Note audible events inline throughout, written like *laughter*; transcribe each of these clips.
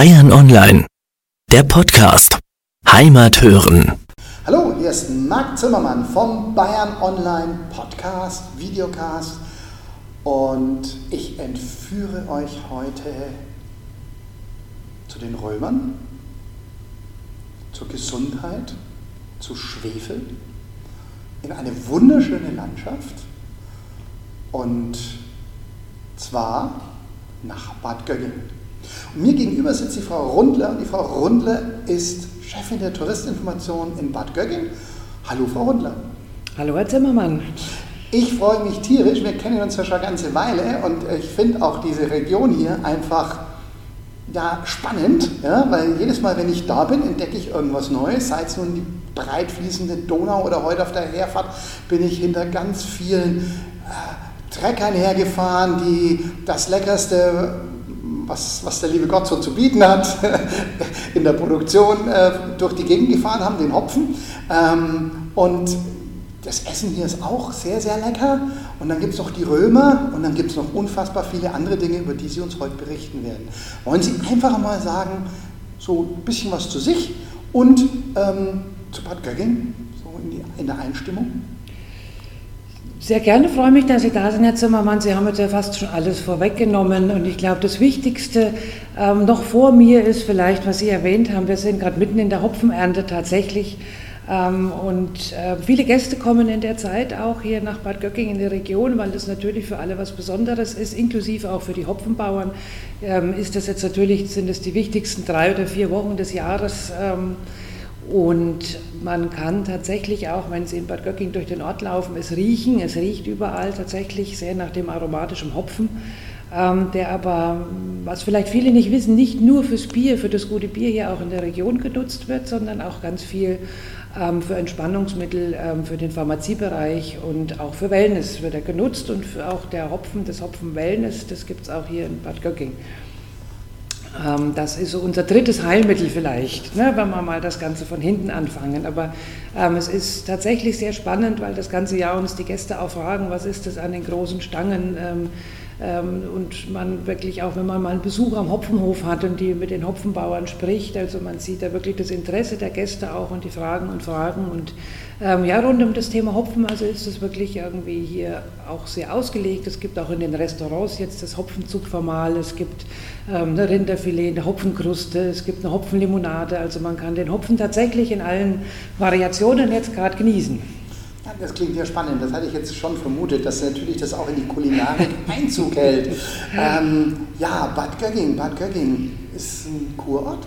Bayern Online, der Podcast. Heimat hören. Hallo, hier ist Marc Zimmermann vom Bayern Online Podcast, Videocast und ich entführe euch heute zu den Römern, zur Gesundheit, zu Schwefel, in eine wunderschöne Landschaft und zwar nach Bad Göggingen. Und mir gegenüber sitzt die Frau Rundler und die Frau Rundler ist Chefin der Touristinformation in Bad Göggingen. Hallo Frau Rundler. Hallo Herr Zimmermann. Ich freue mich tierisch, wir kennen uns ja schon eine ganze Weile und ich finde auch diese Region hier einfach ja, spannend, ja, weil jedes Mal, wenn ich da bin, entdecke ich irgendwas Neues, sei es nun die breit fließende Donau oder heute auf der Herfahrt bin ich hinter ganz vielen äh, Treckern hergefahren, die das leckerste was, was der liebe Gott so zu bieten hat, *laughs* in der Produktion äh, durch die Gegend gefahren haben, den Hopfen. Ähm, und das Essen hier ist auch sehr, sehr lecker. Und dann gibt es noch die Römer und dann gibt es noch unfassbar viele andere Dinge, über die Sie uns heute berichten werden. Wollen Sie einfach mal sagen, so ein bisschen was zu sich und ähm, zu Bad Gögging, so in, die, in der Einstimmung? Sehr gerne freue mich, dass Sie da sind, Herr Zimmermann. Sie haben jetzt ja fast schon alles vorweggenommen. Und ich glaube, das Wichtigste ähm, noch vor mir ist vielleicht, was Sie erwähnt haben. Wir sind gerade mitten in der Hopfenernte tatsächlich. Ähm, und äh, viele Gäste kommen in der Zeit auch hier nach Bad Göcking in die Region, weil das natürlich für alle was Besonderes ist, inklusive auch für die Hopfenbauern. Ähm, ist das jetzt natürlich, sind es die wichtigsten drei oder vier Wochen des Jahres. Ähm, und man kann tatsächlich auch, wenn Sie in Bad Göcking durch den Ort laufen, es riechen. Es riecht überall tatsächlich sehr nach dem aromatischen Hopfen, ähm, der aber, was vielleicht viele nicht wissen, nicht nur fürs Bier, für das gute Bier hier auch in der Region genutzt wird, sondern auch ganz viel ähm, für Entspannungsmittel, ähm, für den Pharmaziebereich und auch für Wellness wird er genutzt und auch der Hopfen, das Hopfen Wellness, das gibt es auch hier in Bad Göcking. Ähm, das ist so unser drittes Heilmittel vielleicht, ne, wenn wir mal das Ganze von hinten anfangen. Aber ähm, es ist tatsächlich sehr spannend, weil das ganze Jahr uns die Gäste auch fragen, was ist das an den großen Stangen? Ähm, und man wirklich auch, wenn man mal einen Besuch am Hopfenhof hat und die mit den Hopfenbauern spricht, also man sieht da wirklich das Interesse der Gäste auch und die Fragen und Fragen und ähm, ja, rund um das Thema Hopfen, also ist es wirklich irgendwie hier auch sehr ausgelegt. Es gibt auch in den Restaurants jetzt das Hopfenzupfermal, es gibt ähm, eine Rinderfilet, eine Hopfenkruste, es gibt eine Hopfenlimonade, also man kann den Hopfen tatsächlich in allen Variationen jetzt gerade genießen. Das klingt ja spannend. Das hatte ich jetzt schon vermutet, dass natürlich das auch in die Kulinarik *laughs* Einzug hält. Ähm, ja, Bad Gögging. Bad Gögging ist ein Kurort.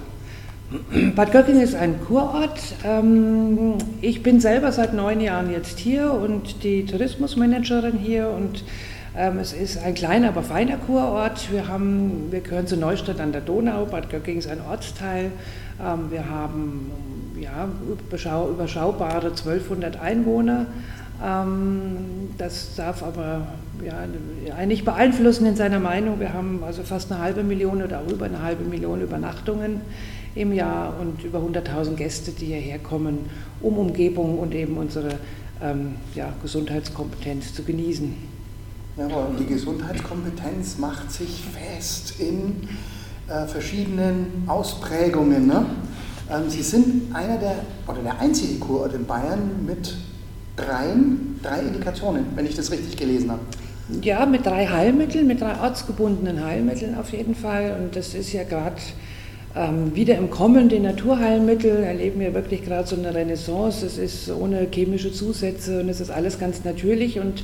Bad Gögging ist ein Kurort. Ähm, ich bin selber seit neun Jahren jetzt hier und die Tourismusmanagerin hier und ähm, es ist ein kleiner, aber feiner Kurort. Wir, haben, wir gehören zu Neustadt an der Donau. Bad Gögging ist ein Ortsteil. Ähm, wir haben ja, überschaubare 1200 Einwohner. Ähm, das darf aber ja, nicht beeinflussen in seiner Meinung. Wir haben also fast eine halbe Million oder auch über eine halbe Million Übernachtungen im Jahr und über 100.000 Gäste, die hierher kommen, um Umgebung und eben unsere ähm, ja, Gesundheitskompetenz zu genießen. Ja, und die Gesundheitskompetenz macht sich fest in äh, verschiedenen Ausprägungen. Ne? Ähm, Sie sind einer der, oder der einzige Kurort in Bayern mit dreien, drei Indikationen, wenn ich das richtig gelesen habe. Ja, mit drei Heilmitteln, mit drei ortsgebundenen Heilmitteln auf jeden Fall. Und das ist ja gerade ähm, wieder im Kommen, die Naturheilmittel erleben wir wirklich gerade so eine Renaissance. Es ist ohne chemische Zusätze und es ist alles ganz natürlich. Und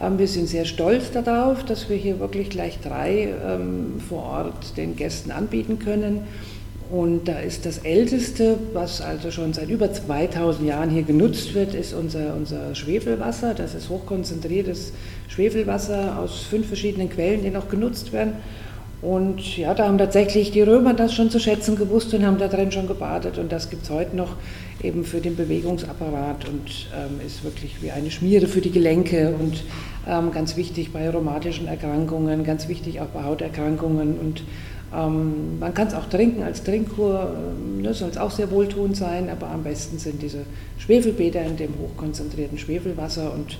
ähm, wir sind sehr stolz darauf, dass wir hier wirklich gleich drei ähm, vor Ort den Gästen anbieten können. Und da ist das Älteste, was also schon seit über 2000 Jahren hier genutzt wird, ist unser, unser Schwefelwasser. Das ist hochkonzentriertes Schwefelwasser aus fünf verschiedenen Quellen, die noch genutzt werden. Und ja, da haben tatsächlich die Römer das schon zu schätzen gewusst und haben da drin schon gebadet. Und das gibt es heute noch eben für den Bewegungsapparat und ähm, ist wirklich wie eine Schmiere für die Gelenke und ähm, ganz wichtig bei rheumatischen Erkrankungen, ganz wichtig auch bei Hauterkrankungen und ähm, man kann es auch trinken als Trinkkur, ähm, ne, soll es auch sehr wohltuend sein, aber am besten sind diese Schwefelbäder in dem hochkonzentrierten Schwefelwasser und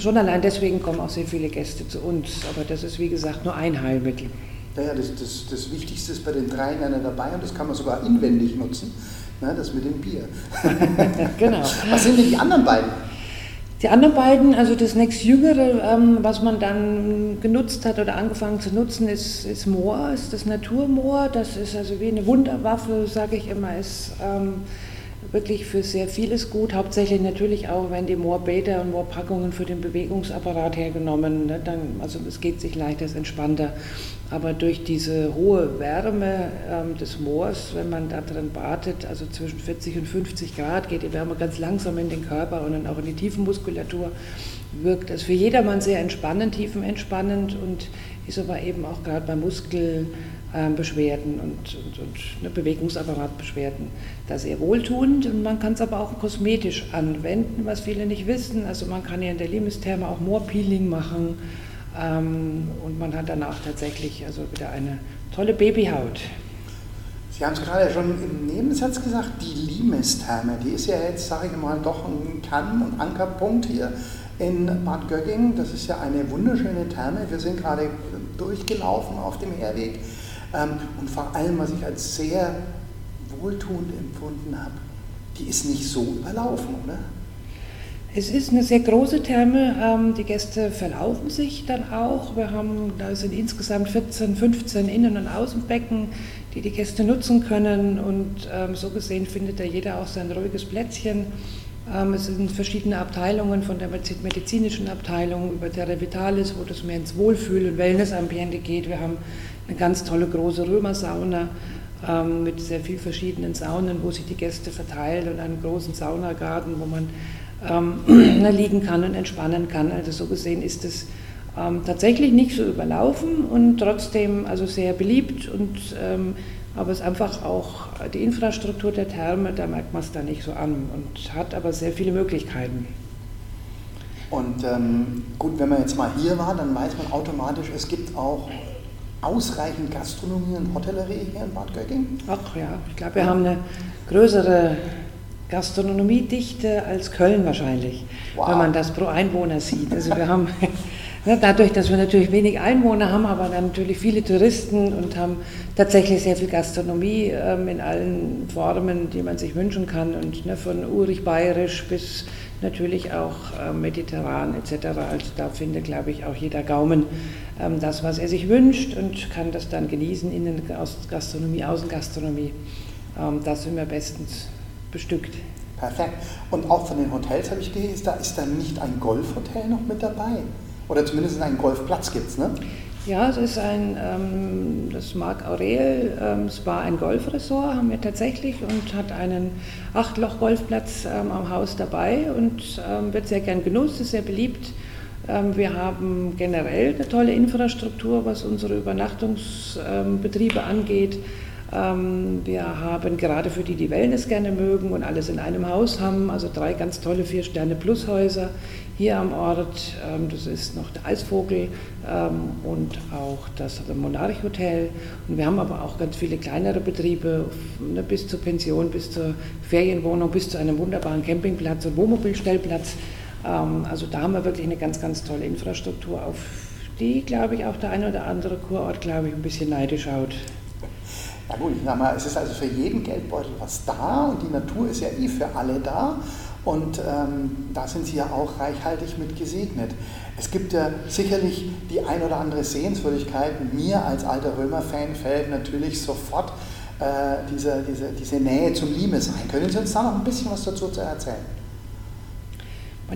schon allein deswegen kommen auch sehr viele Gäste zu uns. Aber das ist wie gesagt nur ein Heilmittel. Ja, das, das, das Wichtigste ist bei den dreien einer dabei und das kann man sogar inwendig nutzen, ne, das mit dem Bier. *laughs* genau. Was sind denn die anderen beiden? Die anderen beiden, also das nächst Jüngere, ähm, was man dann genutzt hat oder angefangen zu nutzen, ist, ist Moor, ist das Naturmoor. Das ist also wie eine Wunderwaffe, sage ich immer, ist ähm, wirklich für sehr vieles gut. Hauptsächlich natürlich auch, wenn die Moorbäder und Moorpackungen für den Bewegungsapparat hergenommen, ne, dann, also es geht sich leichter, ist entspannter. Aber durch diese hohe Wärme ähm, des Moors, wenn man da drin badet, also zwischen 40 und 50 Grad, geht die Wärme ganz langsam in den Körper und dann auch in die Tiefenmuskulatur, wirkt das für jedermann sehr entspannend, tiefenentspannend und ist aber eben auch gerade bei Muskelbeschwerden und, und, und ne, Bewegungsapparatbeschwerden da sehr wohltuend. Und man kann es aber auch kosmetisch anwenden, was viele nicht wissen. Also man kann ja in der Limestherme auch Moorpeeling machen und man hat danach tatsächlich also wieder eine tolle Babyhaut. Sie haben es gerade schon im Nebensatz gesagt, die Limestherme, die ist ja jetzt, sage ich mal, doch ein Kann- und Ankerpunkt hier in Bad Gögging. Das ist ja eine wunderschöne Therme. Wir sind gerade durchgelaufen auf dem Herweg. Ähm, und vor allem, was ich als sehr wohltuend empfunden habe, die ist nicht so überlaufen, oder? Es ist eine sehr große Therme. Ähm, die Gäste verlaufen sich dann auch. Wir haben, da sind insgesamt 14, 15 Innen- und Außenbecken, die die Gäste nutzen können. Und ähm, so gesehen findet da jeder auch sein ruhiges Plätzchen. Ähm, es sind verschiedene Abteilungen, von der medizinischen Abteilung über der Revitalis, wo das mehr ins Wohlfühl- und Wellnessambiente geht. Wir haben eine ganz tolle große Römersauna mit sehr vielen verschiedenen Saunen, wo sich die Gäste verteilen und einen großen Saunagarten, wo man ähm, *clears throat* liegen kann und entspannen kann. Also so gesehen ist es ähm, tatsächlich nicht so überlaufen und trotzdem also sehr beliebt und ähm, aber es ist einfach auch die Infrastruktur der Therme, da merkt man es da nicht so an und hat aber sehr viele Möglichkeiten. Und ähm, gut, wenn man jetzt mal hier war, dann weiß man automatisch, es gibt auch ausreichend Gastronomie und Hotellerie hier in Bad Gögging. Ach ja, ich glaube, wir haben eine größere Gastronomiedichte als Köln wahrscheinlich, wow. wenn man das pro Einwohner sieht. Also wir haben *laughs* ne, dadurch, dass wir natürlich wenig Einwohner haben, aber dann natürlich viele Touristen und haben tatsächlich sehr viel Gastronomie ähm, in allen Formen, die man sich wünschen kann und ne, von urig bayerisch bis natürlich auch äh, mediterran etc. Also da findet, glaube ich, auch jeder Gaumen ähm, das, was er sich wünscht und kann das dann genießen, Innengastronomie, Außengastronomie. Ähm, das sind wir bestens bestückt. Perfekt. Und auch von den Hotels habe ich gelesen, da ist dann nicht ein Golfhotel noch mit dabei. Oder zumindest einen Golfplatz gibt es, ne? Ja, es ist ein, ähm, das Marc Aurel ähm, Spa, ein Golfresort, haben wir tatsächlich und hat einen Achtloch-Golfplatz ähm, am Haus dabei und ähm, wird sehr gern genutzt, ist sehr beliebt. Ähm, wir haben generell eine tolle Infrastruktur, was unsere Übernachtungsbetriebe angeht. Ähm, wir haben gerade für die, die Wellness gerne mögen und alles in einem Haus haben, also drei ganz tolle Vier-Sterne-Plus-Häuser hier am Ort. Ähm, das ist noch der Eisvogel ähm, und auch das Monarch Hotel. Und wir haben aber auch ganz viele kleinere Betriebe, ne, bis zur Pension, bis zur Ferienwohnung, bis zu einem wunderbaren Campingplatz und Wohnmobilstellplatz. Also da haben wir wirklich eine ganz, ganz tolle Infrastruktur, auf die, glaube ich, auch der eine oder andere Kurort, glaube ich, ein bisschen neidisch schaut. Ja gut, ich sag mal, es ist also für jeden Geldbeutel was da und die Natur ist ja eh für alle da und ähm, da sind sie ja auch reichhaltig mit gesegnet. Es gibt ja sicherlich die ein oder andere Sehenswürdigkeit. Mir als alter Römer-Fan fällt natürlich sofort äh, diese, diese, diese Nähe zum Limes ein. Können Sie uns da noch ein bisschen was dazu erzählen?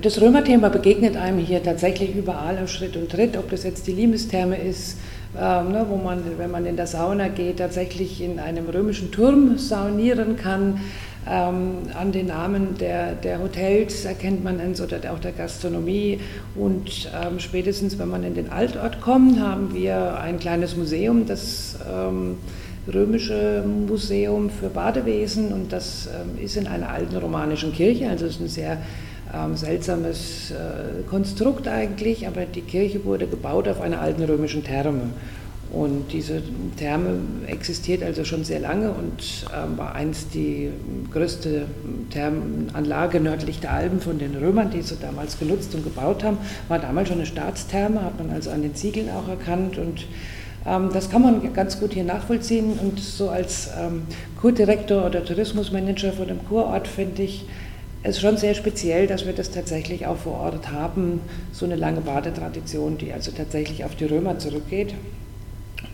Das Römerthema begegnet einem hier tatsächlich überall auf Schritt und Tritt, ob das jetzt die Limestherme ist, ähm, ne, wo man, wenn man in der Sauna geht, tatsächlich in einem römischen Turm saunieren kann. Ähm, an den Namen der, der Hotels erkennt man es oder auch der Gastronomie. Und ähm, spätestens, wenn man in den Altort kommt, haben wir ein kleines Museum, das ähm, Römische Museum für Badewesen. Und das ähm, ist in einer alten romanischen Kirche, also es ist ein sehr ähm, seltsames äh, Konstrukt eigentlich, aber die Kirche wurde gebaut auf einer alten römischen Therme. Und diese Therme existiert also schon sehr lange und ähm, war einst die größte Thermenanlage nördlich der Alpen von den Römern, die sie damals genutzt und gebaut haben. War damals schon eine Staatstherme, hat man also an den Ziegeln auch erkannt und Ähm, das kann man ganz gut hier nachvollziehen und so als ähm, Kurdirektor oder Tourismusmanager von dem Kurort finde ich es schon sehr speziell, dass wir das tatsächlich auch vor Ort haben, so eine lange Badetradition, die also tatsächlich auf die Römer zurückgeht.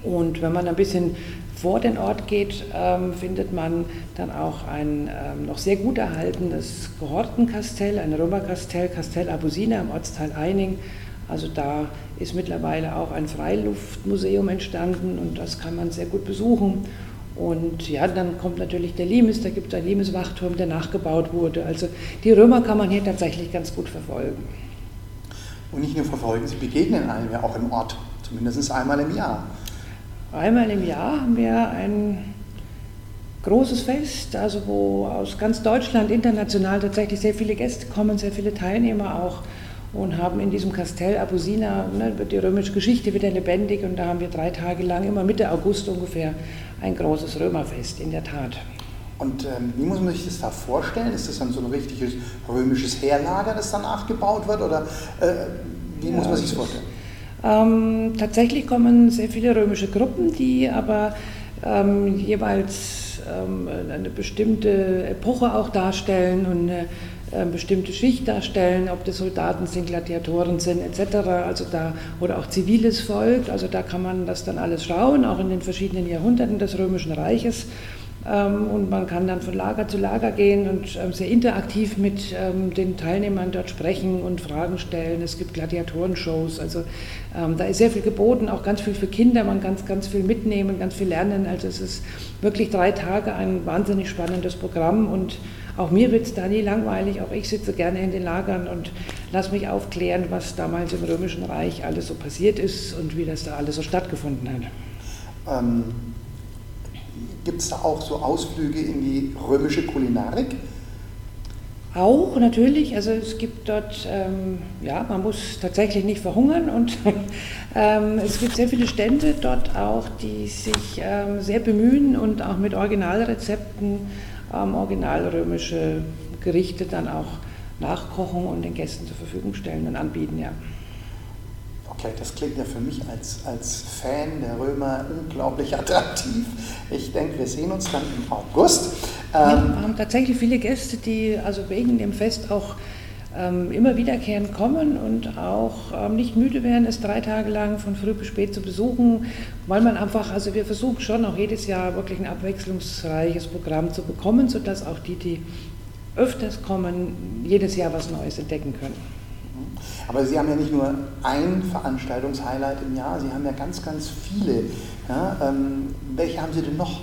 Und wenn man ein bisschen vor den Ort geht, ähm, findet man dann auch ein ähm, noch sehr gut erhaltenes Gehortenkastell, ein Römerkastell, Castell Abusina im Ortsteil Eining. Also da ist mittlerweile auch ein Freiluftmuseum entstanden und das kann man sehr gut besuchen. Und ja, dann kommt natürlich der Limes, da gibt es einen Limes-Wachturm, der nachgebaut wurde. Also die Römer kann man hier tatsächlich ganz gut verfolgen. Und nicht nur verfolgen, sie begegnen einem ja auch im Ort, zumindest einmal im Jahr. Einmal im Jahr haben wir ein großes Fest, also wo aus ganz Deutschland international tatsächlich sehr viele Gäste kommen, sehr viele Teilnehmer auch und haben in diesem Kastell Abusina, ne, die römische Geschichte wieder lebendig und da haben wir drei Tage lang, immer Mitte August ungefähr, ein großes Römerfest, in der Tat. Und ähm, wie muss man sich das da vorstellen? Ist das dann so ein richtiges römisches Heerlager, das dann nachgebaut wird? Oder äh, wie ja, muss man sich das vorstellen? Ähm, tatsächlich kommen sehr viele römische Gruppen, die aber ähm, jeweils ähm, eine bestimmte Epoche auch darstellen und eine äh, bestimmte Schicht darstellen, ob das Soldaten sind, Gladiatoren sind etc. Also da, oder auch ziviles Volk. Also da kann man das dann alles schauen, auch in den verschiedenen Jahrhunderten des Römischen Reiches. Ähm, und man kann dann von Lager zu Lager gehen und ähm, sehr interaktiv mit ähm, den Teilnehmern dort sprechen und Fragen stellen. Es gibt Gladiatorenshows, also da ist sehr viel geboten, auch ganz viel für Kinder. Man kann ganz viel mitnehmen, ganz viel lernen. Also es ist wirklich drei Tage ein wahnsinnig spannendes Programm und auch mir wird es da nie langweilig, auch ich sitze gerne in den Lagern und lasse mich aufklären, was damals im Römischen Reich alles so passiert ist und wie das da alles so stattgefunden hat. Ähm, Gibt es da auch so Ausflüge in die römische Kulinarik? Auch natürlich, also es gibt dort, ähm, ja, man muss tatsächlich nicht verhungern und *laughs* ähm, es gibt sehr viele Stände dort auch, die sich ähm, sehr bemühen und auch mit Originalrezepten ähm, originalrömische Gerichte dann auch nachkochen und den Gästen zur Verfügung stellen und anbieten, ja. Okay, das klingt ja für mich als, als Fan der Römer unglaublich *laughs* attraktiv. Ich denke, wir sehen uns dann im August. Ähm, wir haben tatsächlich viele Gäste, die also wegen dem Fest auch ähm, immer wiederkehrend kommen und auch ähm, nicht müde werden, es drei Tage lang von früh bis spät zu besuchen, weil man einfach, also wir versuchen schon auch jedes Jahr wirklich ein abwechslungsreiches Programm zu bekommen, sodass auch die, die öfters kommen, jedes Jahr was Neues entdecken können. Aber Sie haben ja nicht nur ein Veranstaltungshighlight im Jahr, Sie haben ja ganz, ganz viele. Ja, ähm, welche haben Sie denn noch?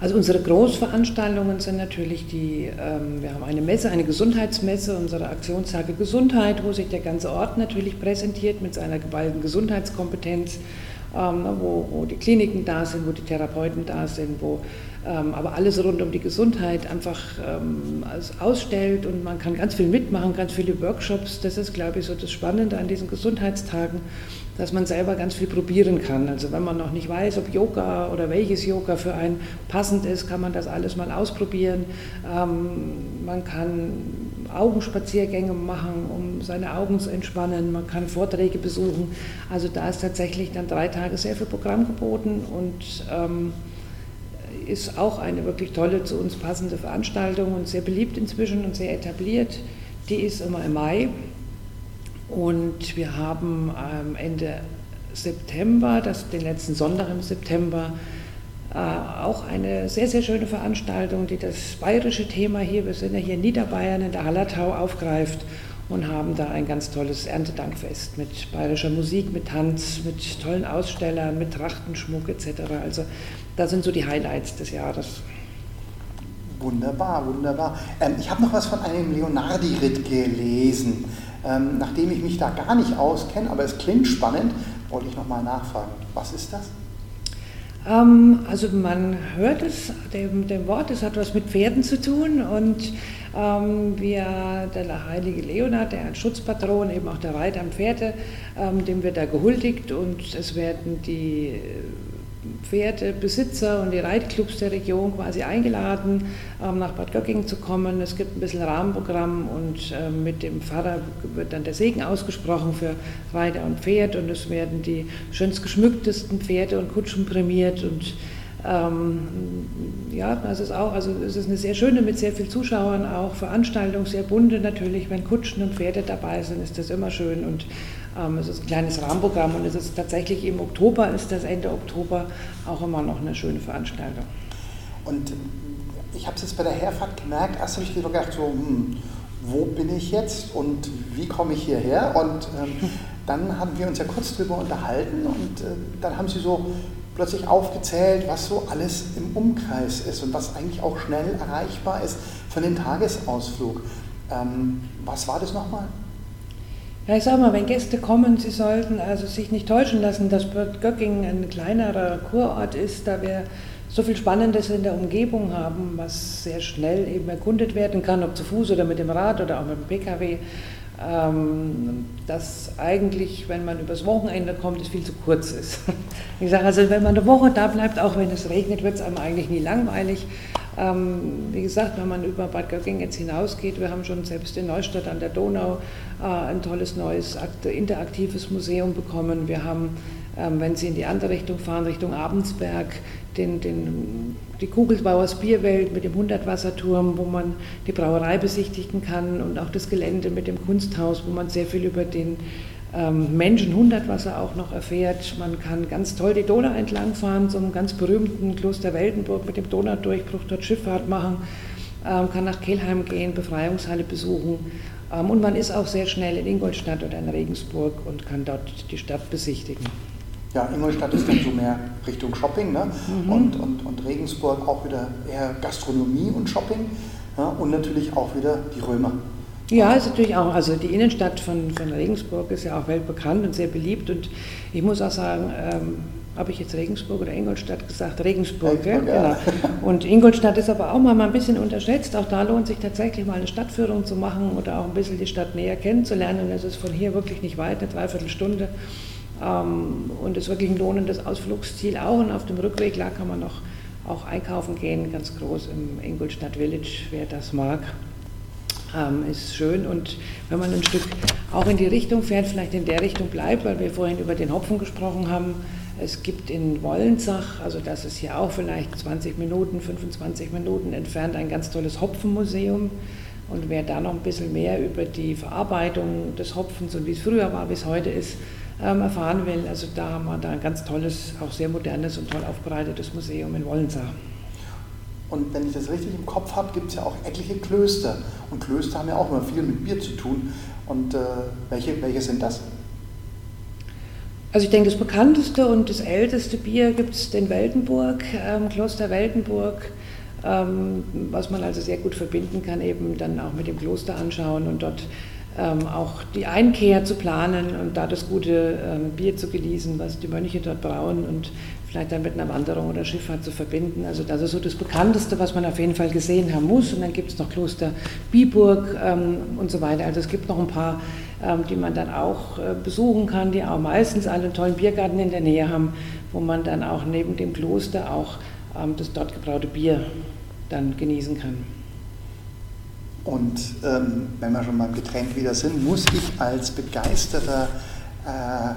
Also unsere Großveranstaltungen sind natürlich die, ähm, wir haben eine Messe, eine Gesundheitsmesse, unsere Aktionstage Gesundheit, wo sich der ganze Ort natürlich präsentiert mit seiner geballten Gesundheitskompetenz, wo, wo die Kliniken da sind, wo die Therapeuten da sind, wo ähm, aber alles rund um die Gesundheit einfach ähm, ausstellt und man kann ganz viel mitmachen, ganz viele Workshops. Das ist, glaube ich, so das Spannende an diesen Gesundheitstagen, dass man selber ganz viel probieren kann. Also wenn man noch nicht weiß, ob Yoga oder welches Yoga für einen passend ist, kann man das alles mal ausprobieren. Ähm, man kann Augenspaziergänge machen, um seine Augen zu entspannen. Man kann Vorträge besuchen. Also da ist tatsächlich dann drei Tage sehr viel Programm geboten und ähm, ist auch eine wirklich tolle, zu uns passende Veranstaltung und sehr beliebt inzwischen und sehr etabliert. Die ist immer im Mai und wir haben am Ende September, das, den letzten Sonntag im September, äh, auch eine sehr, sehr schöne Veranstaltung, die das bayerische Thema hier, wir sind ja hier in Niederbayern in der Hallertau, aufgreift und haben da ein ganz tolles Erntedankfest mit bayerischer Musik, mit Tanz, mit tollen Ausstellern, mit Trachtenschmuck etc. Also das sind so die Highlights des Jahres. Wunderbar, wunderbar. Ähm, ich habe noch was von einem Leonardi-Ritt gelesen. Ähm, nachdem ich mich da gar nicht auskenne, aber es klingt spannend, wollte ich nochmal nachfragen. Was ist das? Ähm, also man hört es, dem, dem, Wort, es hat was mit Pferden zu tun und ähm, wir, der heilige Leonard, der ein Schutzpatron, eben auch der Reiter am Pferde, ähm, dem wird da gehuldigt und es werden die Pferdebesitzer und die Reitclubs der Region quasi eingeladen, ähm, nach Bad Göckingen zu kommen. Es gibt ein bisschen Rahmenprogramm und ähm, mit dem Pfarrer wird dann der Segen ausgesprochen für Reiter und Pferd und es werden die schönst geschmücktesten Pferde und Kutschen prämiert und ähm, ja, das ist auch, also es ist eine sehr schöne mit sehr vielen Zuschauern auch Veranstaltung, sehr bunte natürlich, wenn Kutschen und Pferde dabei sind, ist das immer schön und es ist ein kleines Rahmenprogramm und es ist tatsächlich im Oktober, ist das Ende Oktober auch immer noch eine schöne Veranstaltung. Und ich habe es jetzt bei der Herfahrt gemerkt, erst habe ich gedacht, so, hm, wo bin ich jetzt und wie komme ich hierher? Und ähm, *laughs* dann haben wir uns ja kurz drüber unterhalten und äh, dann haben Sie so plötzlich aufgezählt, was so alles im Umkreis ist und was eigentlich auch schnell erreichbar ist für den Tagesausflug. Ähm, was war das nochmal? Ja, ich sage mal, wenn Gäste kommen, sie sollten also sich nicht täuschen lassen, dass Bad Göckingen ein kleinerer Kurort ist, da wir so viel Spannendes in der Umgebung haben, was sehr schnell eben erkundet werden kann, ob zu Fuß oder mit dem Rad oder auch mit dem Pkw. Ähm, dass eigentlich, wenn man übers Wochenende kommt, es viel zu kurz ist. *laughs* Ich sage also, wenn man eine Woche da bleibt, auch wenn es regnet, wird es einem eigentlich nie langweilig. Ähm, wie gesagt, wenn man über Bad Gögging jetzt hinausgeht, wir haben schon selbst in Neustadt an der Donau äh, ein tolles neues interaktives Museum bekommen. Wir haben, ähm, wenn Sie in die andere Richtung fahren, Richtung Abendsberg, den, den, die Kugelbauers Bierwelt mit dem Hundertwasserturm, wo man die Brauerei besichtigen kann und auch das Gelände mit dem Kunsthaus, wo man sehr viel über den ähm, Menschen Hundertwasser auch noch erfährt. Man kann ganz toll die Donau entlang fahren zum ganz berühmten Kloster Weltenburg mit dem Donaudurchbruch, dort Schifffahrt machen, ähm, kann nach Kelheim gehen, Befreiungshalle besuchen ähm, und man ist auch sehr schnell in Ingolstadt oder in Regensburg und kann dort die Stadt besichtigen. Ja, Ingolstadt ist dann so mehr Richtung Shopping ne? Mhm. und, und, und Regensburg auch wieder eher Gastronomie und Shopping ja? und natürlich auch wieder die Römer. Ja, ist natürlich auch, also die Innenstadt von, von Regensburg ist ja auch weltbekannt und sehr beliebt und ich muss auch sagen, ähm, habe ich jetzt Regensburg oder Ingolstadt gesagt? Regensburg, Regensburg ja? genau. Und Ingolstadt ist aber auch mal ein bisschen unterschätzt. Auch da lohnt sich tatsächlich mal eine Stadtführung zu machen oder auch ein bisschen die Stadt näher kennenzulernen. Und es ist von hier wirklich nicht weit, eine Dreiviertelstunde. Ähm, und ist wirklich ein lohnendes Ausflugsziel auch. Und auf dem Rückweg, klar, kann man noch auch einkaufen gehen, ganz groß im Ingolstadt Village, wer das mag. Ähm, ist schön und wenn man ein Stück auch in die Richtung fährt, vielleicht in der Richtung bleibt, weil wir vorhin über den Hopfen gesprochen haben. Es gibt in Wollensach, also das ist hier auch vielleicht 20 Minuten, 25 Minuten entfernt, ein ganz tolles Hopfenmuseum. Und wer da noch ein bisschen mehr über die Verarbeitung des Hopfens und wie es früher war, wie es heute ist, ähm, erfahren will. Also da haben wir da ein ganz tolles, auch sehr modernes und toll aufbereitetes Museum in Wollensach. Und wenn ich das richtig im Kopf habe, gibt es ja auch etliche Klöster. Und Klöster haben ja auch immer viel mit Bier zu tun. Und äh, welche, welche sind das? Also ich denke, das bekannteste und das älteste Bier gibt es in Weltenburg, ähm, Kloster Weltenburg, ähm, was man also sehr gut verbinden kann, eben dann auch mit dem Kloster anschauen und dort ähm, auch die Einkehr zu planen und da das gute ähm, Bier zu genießen, was die Mönche dort brauen und vielleicht dann mit einer Wanderung oder Schifffahrt zu verbinden. Also das ist so das Bekannteste, was man auf jeden Fall gesehen haben muss. Und dann gibt es noch Kloster Biburg ähm, und so weiter. Also es gibt noch ein paar, ähm, die man dann auch äh, besuchen kann, die auch meistens einen tollen Biergarten in der Nähe haben, wo man dann auch neben dem Kloster auch ähm, das dort gebraute Bier dann genießen kann. Und ähm, wenn wir schon beim Getränk wieder sind, muss ich als begeisterter äh,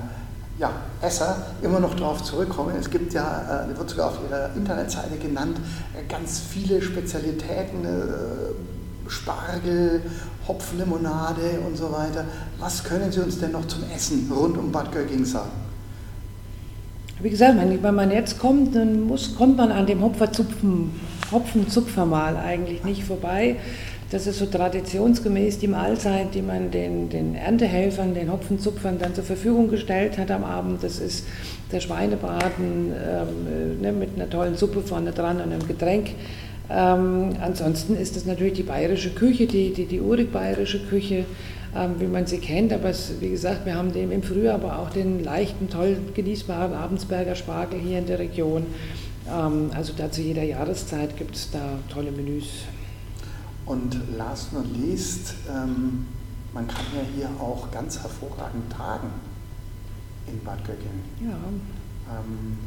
ja, Esser immer noch darauf zurückkommen. Es gibt ja, äh, wird sogar auf Ihrer Internetseite genannt, äh, ganz viele Spezialitäten, äh, Spargel, Hopflimonade und so weiter. Was können Sie uns denn noch zum Essen rund um Bad Gögging sagen? Wie gesagt, wenn man jetzt kommt, dann muss, kommt man an dem Hopferzupfen, Hopfenzupfermal eigentlich nicht vorbei. Das ist so traditionsgemäß die Mahlzeit, die man den, den Erntehelfern, den Hopfenzupfern dann zur Verfügung gestellt hat am Abend. Das ist der Schweinebraten ähm, ne, mit einer tollen Suppe vorne dran und einem Getränk. Ähm, ansonsten ist das natürlich die bayerische Küche, die, die, die urig bayerische Küche, ähm, wie man sie kennt. Aber es, wie gesagt, wir haben dem im Frühjahr aber auch den leichten, toll genießbaren Abensberger Spargel hier in der Region. Ähm, also da zu jeder Jahreszeit gibt es da tolle Menüs. Und last not least, ähm, man kann ja hier auch ganz hervorragend tagen in Bad Göggingen. Ja. Ähm,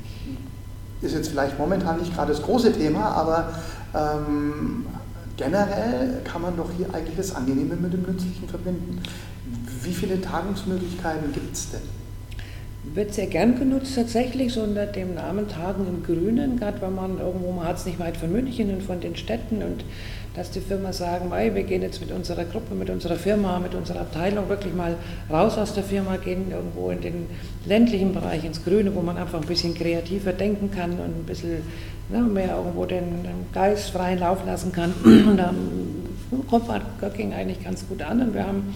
ist jetzt vielleicht momentan nicht gerade das große Thema, aber ähm, generell kann man doch hier eigentlich das Angenehme mit dem Nützlichen verbinden. Wie viele Tagungsmöglichkeiten gibt es denn? Wird sehr gern genutzt tatsächlich, so unter dem Namen Tagen im Grünen, gerade wenn man irgendwo, man hat es nicht weit von München und von den Städten und dass die Firma sagen, hey, wir gehen jetzt mit unserer Gruppe, mit unserer Firma, mit unserer Abteilung wirklich mal raus aus der Firma, gehen irgendwo in den ländlichen Bereich, ins Grüne, wo man einfach ein bisschen kreativer denken kann und ein bisschen ne, mehr irgendwo den, den, Geist freien Lauf lassen kann. Und da kommt Göcking eigentlich ganz gut an und wir haben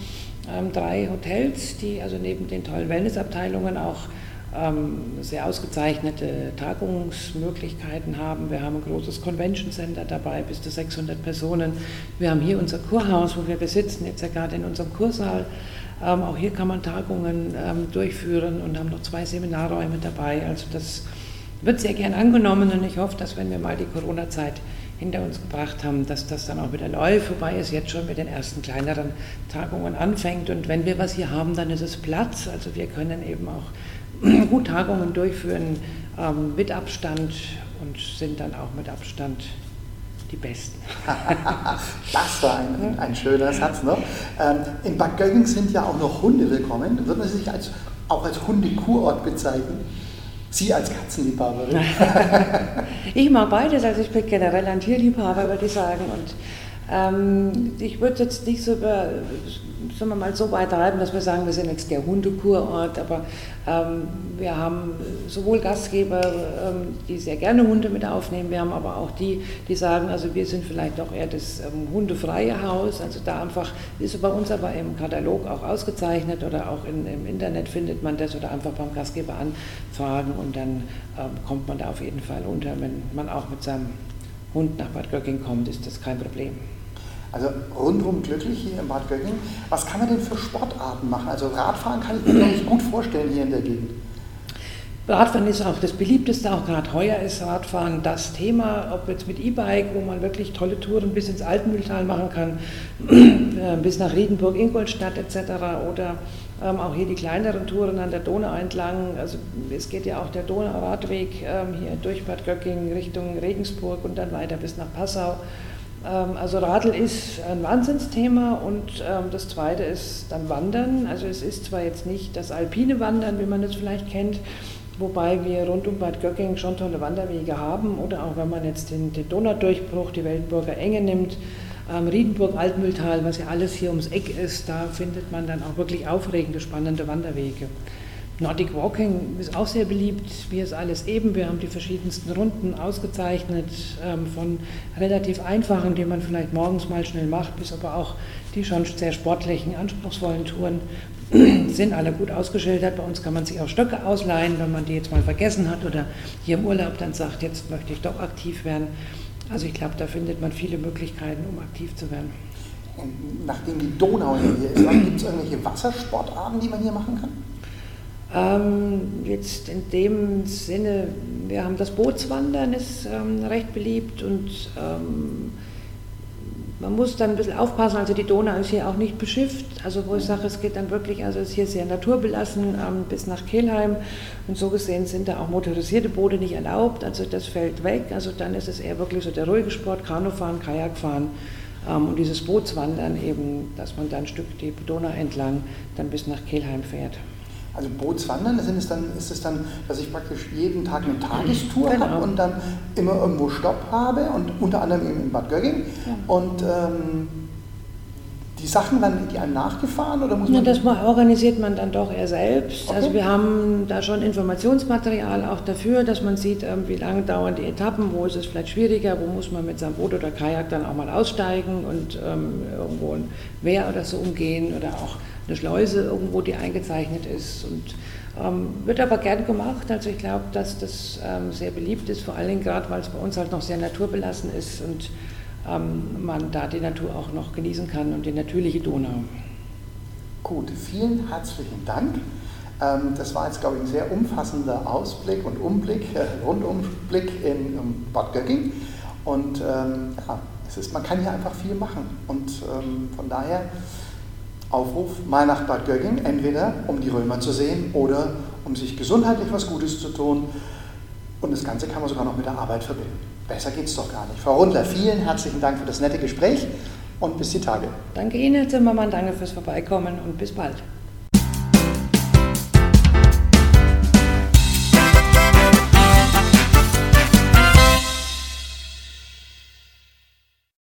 drei Hotels, die also neben den tollen Wellnessabteilungen auch ähm, sehr ausgezeichnete Tagungsmöglichkeiten haben. Wir haben ein großes Convention Center dabei, bis zu 600 Personen. Wir haben hier unser Kurhaus, wo wir besitzen, jetzt ja gerade in unserem Kursaal. Ähm, auch hier kann man Tagungen ähm, durchführen und haben noch zwei Seminarräume dabei. Also das wird sehr gern angenommen und ich hoffe, dass wenn wir mal die Corona-Zeit hinter uns gebracht haben, dass das dann auch wieder läuft, wobei es jetzt schon mit den ersten kleineren Tagungen anfängt. Und wenn wir was hier haben, dann ist es Platz. Also wir können eben auch *clears throat* gut Tagungen durchführen ähm, mit Abstand und sind dann auch mit Abstand die Besten. *laughs* das war ein, ein schöner Satz. Ne? Ähm, in Bad Gögging sind ja auch noch Hunde willkommen. Würden Sie sich als, auch als Hundekurort bezeichnen? Sie als Katzenliebhaberin? *laughs* *laughs* ich mag beides, also ich bin generell ein Tierliebhaber, würde ich sagen. Und ähm, ich würde jetzt nicht so über sagen wir mal, so weit treiben, dass wir sagen, wir sind jetzt der Hundekurort, aber ähm, wir haben sowohl Gastgeber, ähm, die sehr gerne Hunde mit aufnehmen, wir haben aber auch die, die sagen, also wir sind vielleicht doch eher das ähm, hundefreie Haus, also da einfach, ist bei uns aber im Katalog auch ausgezeichnet oder auch in, im Internet findet man das oder einfach beim Gastgeber anfragen und dann ähm, kommt man da auf jeden Fall unter, wenn man auch mit seinem Hund nach Bad Göcking kommt, ist das kein Problem. Also rundum glücklich hier in Bad Göttingen. Was kann man denn für Sportarten machen? Also Radfahren kann ich mir nicht gut vorstellen hier in der Gegend. Radfahren ist auch das beliebteste, auch gerade heuer ist Radfahren das Thema, ob jetzt mit E-Bike, wo man wirklich tolle Touren bis ins Altmühltal machen kann, *clears throat* äh, bis nach Riedenburg, Ingolstadt etc. oder ähm, auch hier die kleineren Touren an der Donau entlang. Also es geht ja auch der Donauradweg ähm, hier durch Bad Göcking Richtung Regensburg und dann weiter bis nach Passau. Ähm, also Radl ist ein Wahnsinnsthema und ähm, das zweite ist dann Wandern. Also es ist zwar jetzt nicht das alpine Wandern, wie man es vielleicht kennt, wobei wir rund um Bad Göcking schon tolle Wanderwege haben oder auch wenn man jetzt den, den Donaudurchbruch, die Weltburger Enge nimmt, Riedenburg, Altmühltal, was ja alles hier ums Eck ist, da findet man dann auch wirklich aufregende, spannende Wanderwege. Nordic Walking ist auch sehr beliebt, wie es alles eben. Wir haben die verschiedensten Runden ausgezeichnet, ähm, von relativ einfachen, die man vielleicht morgens mal schnell macht, bis aber auch die schon sehr sportlichen, anspruchsvollen Touren *clears throat* sind alle gut ausgeschildert. Bei uns kann man sich auch Stöcke ausleihen, wenn man die jetzt mal vergessen hat oder hier im Urlaub dann sagt, jetzt möchte ich doch aktiv werden. Also ich glaube, da findet man viele Möglichkeiten, um aktiv zu werden. Und nachdem die Donau hier ist, *clears throat* gibt es irgendwelche Wassersportarten, die man hier machen kann? Ähm, jetzt in dem Sinne, wir haben das Bootswandern, ist ähm, recht beliebt und ähm, man muss dann ein bisschen aufpassen, also die Donau ist hier auch nicht beschifft, also wo ich sage, es geht dann wirklich, also ist hier sehr naturbelassen ähm, bis nach Kelheim. Und so gesehen sind da auch motorisierte Boote nicht erlaubt, also das fällt weg, also dann ist es eher wirklich so der ruhige Sport, Kanufahren, Kajakfahren ähm, und dieses Bootswandern eben, dass man dann ein Stück die Donau entlang dann bis nach Kelheim fährt. Also Bootswandern, sind es dann, ist es dann, dass ich praktisch jeden Tag eine Tagestour genau. habe und dann immer irgendwo Stopp habe und unter anderem eben in Bad Gögging. Ja. Und ähm, die Sachen dann, die einem nachgefahren oder muss man? Ja, das organisiert man dann doch eher selbst. Okay. Also wir haben da schon Informationsmaterial auch dafür, dass man sieht, ähm, wie lange dauern die Etappen, wo ist es vielleicht schwieriger, wo muss man mit seinem Boot oder Kajak dann auch mal aussteigen und ähm, irgendwo ein Wehr oder so umgehen oder auch eine Schleuse irgendwo, die eingezeichnet ist. Und ähm, wird aber gern gemacht. Also ich glaube, dass das ähm, sehr beliebt ist, vor allen Dingen gerade, weil es bei uns halt noch sehr naturbelassen ist und ähm, man da die Natur auch noch genießen kann und die natürliche Donau. Gut, vielen herzlichen Dank. Ähm, das war jetzt, glaube ich, ein sehr umfassender Ausblick und Umblick, äh, Rundumblick in um Bad Gögging. Und ähm, ja, es ist, man kann hier einfach viel machen. Und ähm, von daher Aufruf, mal nach Bad Gögging, entweder um die Römer zu sehen oder um sich gesundheitlich was Gutes zu tun. Und das Ganze kann man sogar noch mit der Arbeit verbinden. Besser geht es doch gar nicht. Frau Rundler, vielen herzlichen Dank für das nette Gespräch und bis die Tage. Danke Ihnen, Herr Zimmermann, danke fürs Vorbeikommen und bis bald.